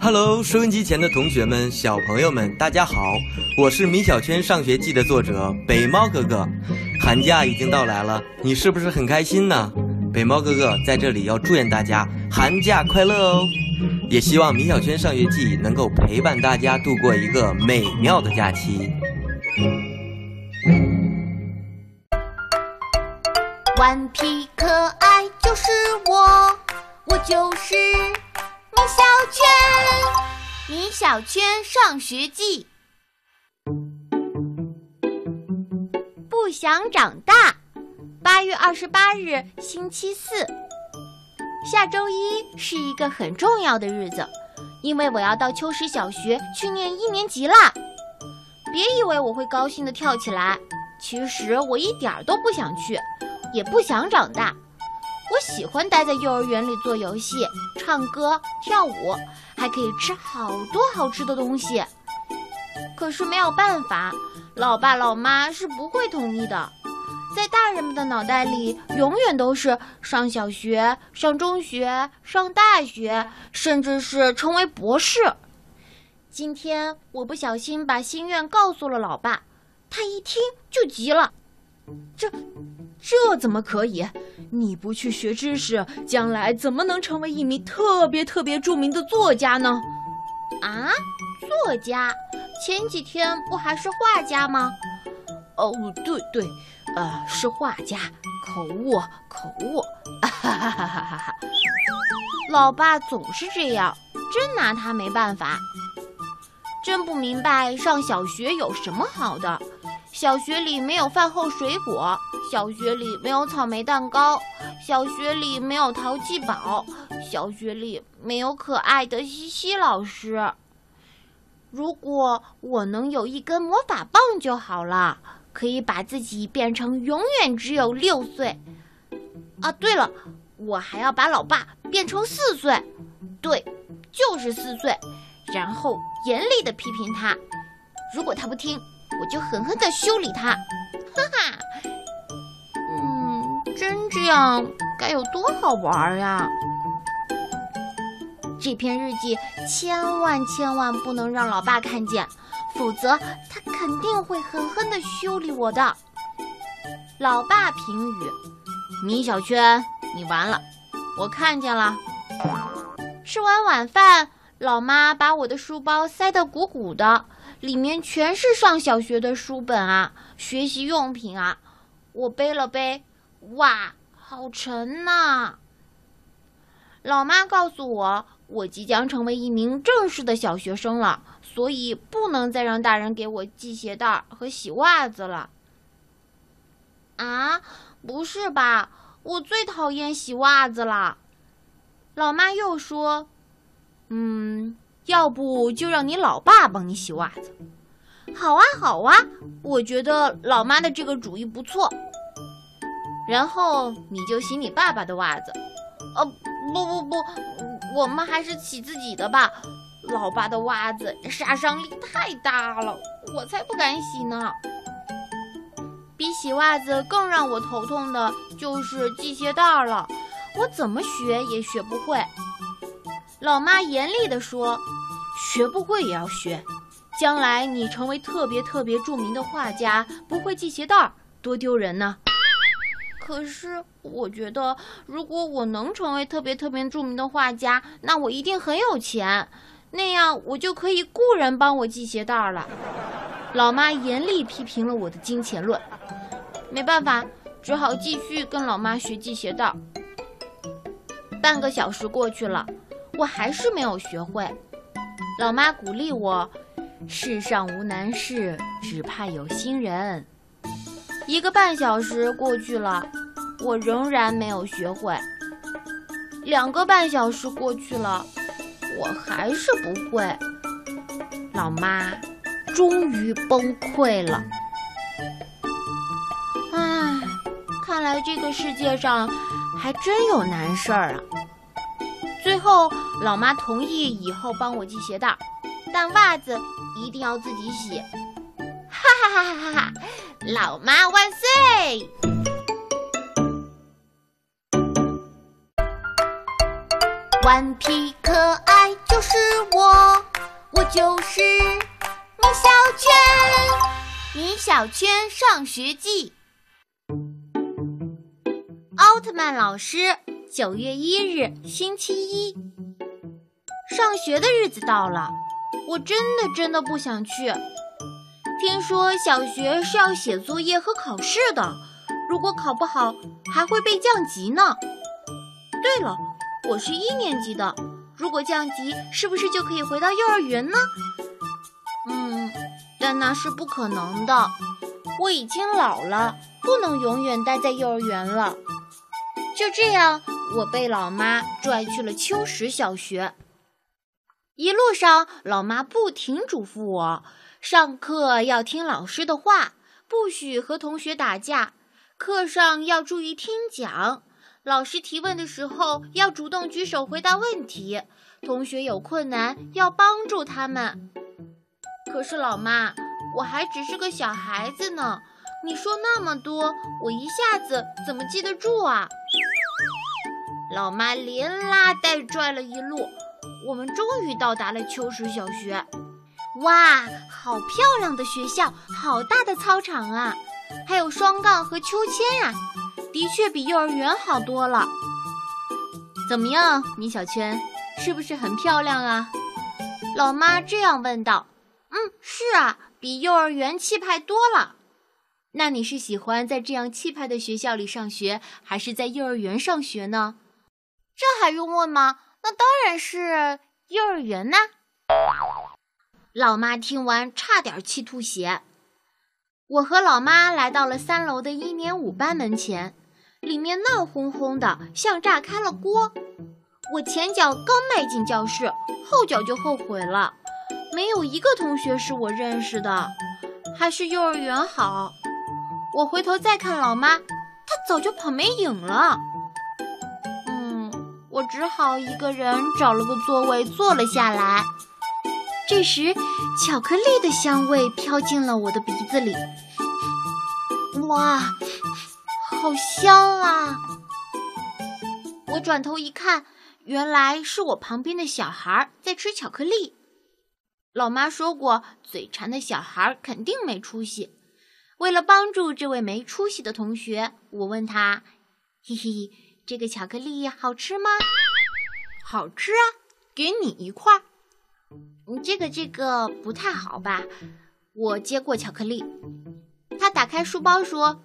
Hello，收音机前的同学们、小朋友们，大家好！我是米小圈上学记的作者北猫哥哥。寒假已经到来了，你是不是很开心呢？北猫哥哥在这里要祝愿大家寒假快乐哦！也希望米小圈上学记能够陪伴大家度过一个美妙的假期。顽皮可爱就是我，我就是。米小圈，米小圈上学记。不想长大。八月二十八日，星期四，下周一是一个很重要的日子，因为我要到秋实小学去念一年级啦。别以为我会高兴的跳起来，其实我一点儿都不想去，也不想长大。我喜欢待在幼儿园里做游戏、唱歌、跳舞，还可以吃好多好吃的东西。可是没有办法，老爸老妈是不会同意的。在大人们的脑袋里，永远都是上小学、上中学、上大学，甚至是成为博士。今天我不小心把心愿告诉了老爸，他一听就急了：“这……”这怎么可以？你不去学知识，将来怎么能成为一名特别特别著名的作家呢？啊，作家？前几天不还是画家吗？哦，对对，呃，是画家，口误，口误。哈哈哈哈哈哈！老爸总是这样，真拿他没办法。真不明白上小学有什么好的。小学里没有饭后水果，小学里没有草莓蛋糕，小学里没有淘气堡，小学里没有可爱的西西老师。如果我能有一根魔法棒就好了，可以把自己变成永远只有六岁。啊，对了，我还要把老爸变成四岁，对，就是四岁，然后严厉的批评他，如果他不听。我就狠狠的修理他，哈哈。嗯，真这样该有多好玩呀！这篇日记千万千万不能让老爸看见，否则他肯定会狠狠的修理我的。老爸评语：米小圈，你完了！我看见了。吃完晚饭，老妈把我的书包塞得鼓鼓的。里面全是上小学的书本啊，学习用品啊。我背了背，哇，好沉呐！老妈告诉我，我即将成为一名正式的小学生了，所以不能再让大人给我系鞋带和洗袜子了。啊，不是吧？我最讨厌洗袜子了。老妈又说，嗯。要不就让你老爸帮你洗袜子，好啊好啊，我觉得老妈的这个主意不错。然后你就洗你爸爸的袜子，呃，不不不，我们还是洗自己的吧。老爸的袜子杀伤力太大了，我才不敢洗呢。比洗袜子更让我头痛的就是系鞋带了，我怎么学也学不会。老妈严厉地说。学不会也要学，将来你成为特别特别著名的画家，不会系鞋带儿，多丢人呢。可是我觉得，如果我能成为特别特别著名的画家，那我一定很有钱，那样我就可以雇人帮我系鞋带儿了。老妈严厉批评了我的金钱论，没办法，只好继续跟老妈学系鞋带儿。半个小时过去了，我还是没有学会。老妈鼓励我：“世上无难事，只怕有心人。”一个半小时过去了，我仍然没有学会。两个半小时过去了，我还是不会。老妈终于崩溃了。唉，看来这个世界上还真有难事儿啊。最后，老妈同意以后帮我系鞋带，但袜子一定要自己洗。哈哈哈哈哈哈！老妈万岁！顽皮可爱就。是我，我就是米小圈，米小圈上学记。奥特曼老师，九月一日，星期一，上学的日子到了，我真的真的不想去。听说小学是要写作业和考试的，如果考不好还会被降级呢。对了，我是一年级的，如果降级，是不是就可以回到幼儿园呢？嗯，但那是不可能的，我已经老了，不能永远待在幼儿园了。就这样，我被老妈拽去了秋实小学。一路上，老妈不停嘱咐我：上课要听老师的话，不许和同学打架；课上要注意听讲，老师提问的时候要主动举手回答问题，同学有困难要帮助他们。可是，老妈，我还只是个小孩子呢。你说那么多，我一下子怎么记得住啊？老妈连拉带拽了一路，我们终于到达了秋实小学。哇，好漂亮的学校，好大的操场啊！还有双杠和秋千呀，的确比幼儿园好多了。怎么样，米小圈，是不是很漂亮啊？老妈这样问道。嗯，是啊，比幼儿园气派多了。那你是喜欢在这样气派的学校里上学，还是在幼儿园上学呢？这还用问吗？那当然是幼儿园呐！老妈听完差点气吐血。我和老妈来到了三楼的一年五班门前，里面闹哄哄的，像炸开了锅。我前脚刚迈进教室，后脚就后悔了，没有一个同学是我认识的，还是幼儿园好。我回头再看老妈，她早就跑没影了。我只好一个人找了个座位坐了下来。这时，巧克力的香味飘进了我的鼻子里。哇，好香啊！我转头一看，原来是我旁边的小孩在吃巧克力。老妈说过，嘴馋的小孩肯定没出息。为了帮助这位没出息的同学，我问他：“嘿嘿，这个巧克力好吃吗？”“好吃啊，给你一块。”“这个这个不太好吧？”我接过巧克力，他打开书包说：“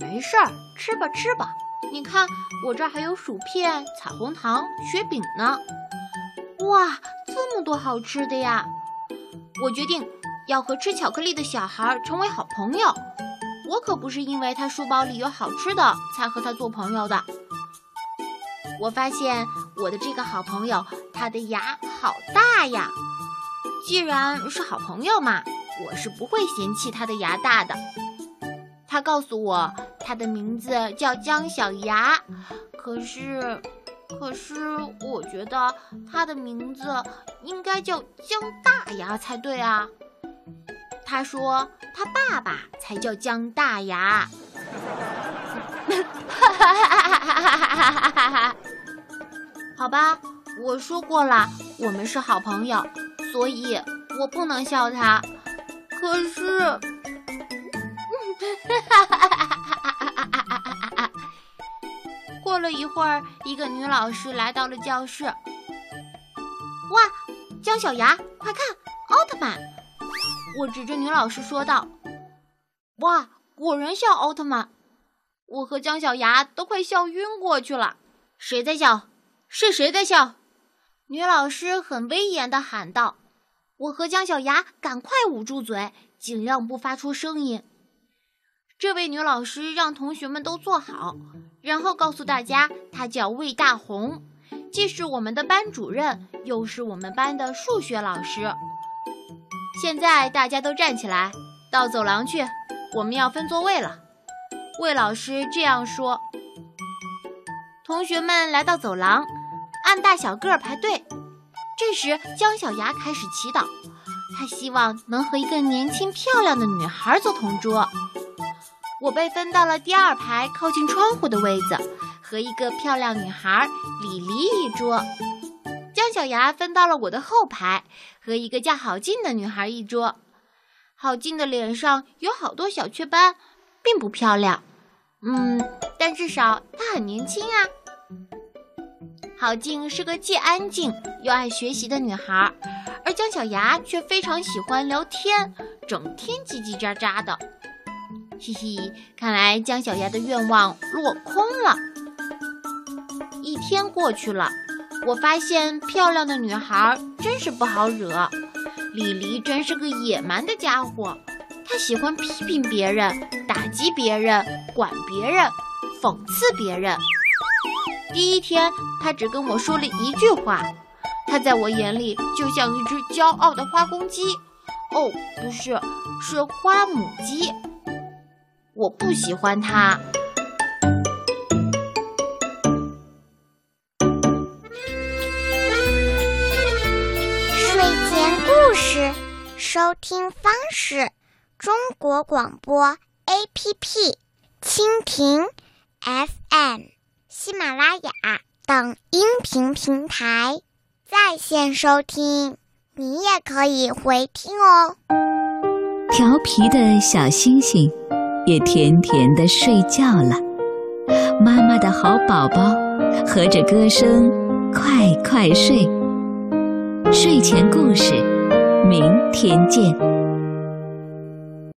没事儿，吃吧吃吧。你看我这儿还有薯片、彩虹糖、雪饼呢。”“哇，这么多好吃的呀！”我决定要和吃巧克力的小孩成为好朋友。我可不是因为他书包里有好吃的才和他做朋友的。我发现我的这个好朋友，他的牙好大呀。既然是好朋友嘛，我是不会嫌弃他的牙大的。他告诉我他的名字叫姜小牙，可是，可是我觉得他的名字应该叫姜大牙才对啊。他说：“他爸爸才叫姜大牙。”哈哈哈哈哈！哈哈哈哈哈好吧，我说过了，我们是好朋友，所以我不能笑他。可是，过了一会儿，一个女老师来到了教室。哇，姜小牙，快看，奥特曼！我指着女老师说道：“哇，果然像奥特曼！”我和姜小牙都快笑晕过去了。谁在笑？是谁在笑？女老师很威严地喊道。我和姜小牙赶快捂住嘴，尽量不发出声音。这位女老师让同学们都坐好，然后告诉大家，她叫魏大红，既是我们的班主任，又是我们班的数学老师。现在大家都站起来，到走廊去，我们要分座位了。魏老师这样说。同学们来到走廊，按大小个儿排队。这时，姜小牙开始祈祷，他希望能和一个年轻漂亮的女孩做同桌。我被分到了第二排靠近窗户的位子，和一个漂亮女孩李黎一桌。姜小牙分到了我的后排，和一个叫郝静的女孩一桌。郝静的脸上有好多小雀斑，并不漂亮，嗯，但至少她很年轻啊。郝静是个既安静又爱学习的女孩，而姜小牙却非常喜欢聊天，整天叽叽喳喳的。嘻嘻，看来姜小牙的愿望落空了。一天过去了，我发现漂亮的女孩真是不好惹。李黎真是个野蛮的家伙，他喜欢批评别人、打击别人、管别人、讽刺别人。第一天，他只跟我说了一句话，他在我眼里就像一只骄傲的花公鸡，哦，不是，是花母鸡。我不喜欢他。睡前故事收听方式：中国广播 APP、蜻蜓 FM。喜马拉雅等音频平台在线收听，你也可以回听哦。调皮的小星星也甜甜的睡觉了，妈妈的好宝宝和着歌声快快睡。睡前故事，明天见。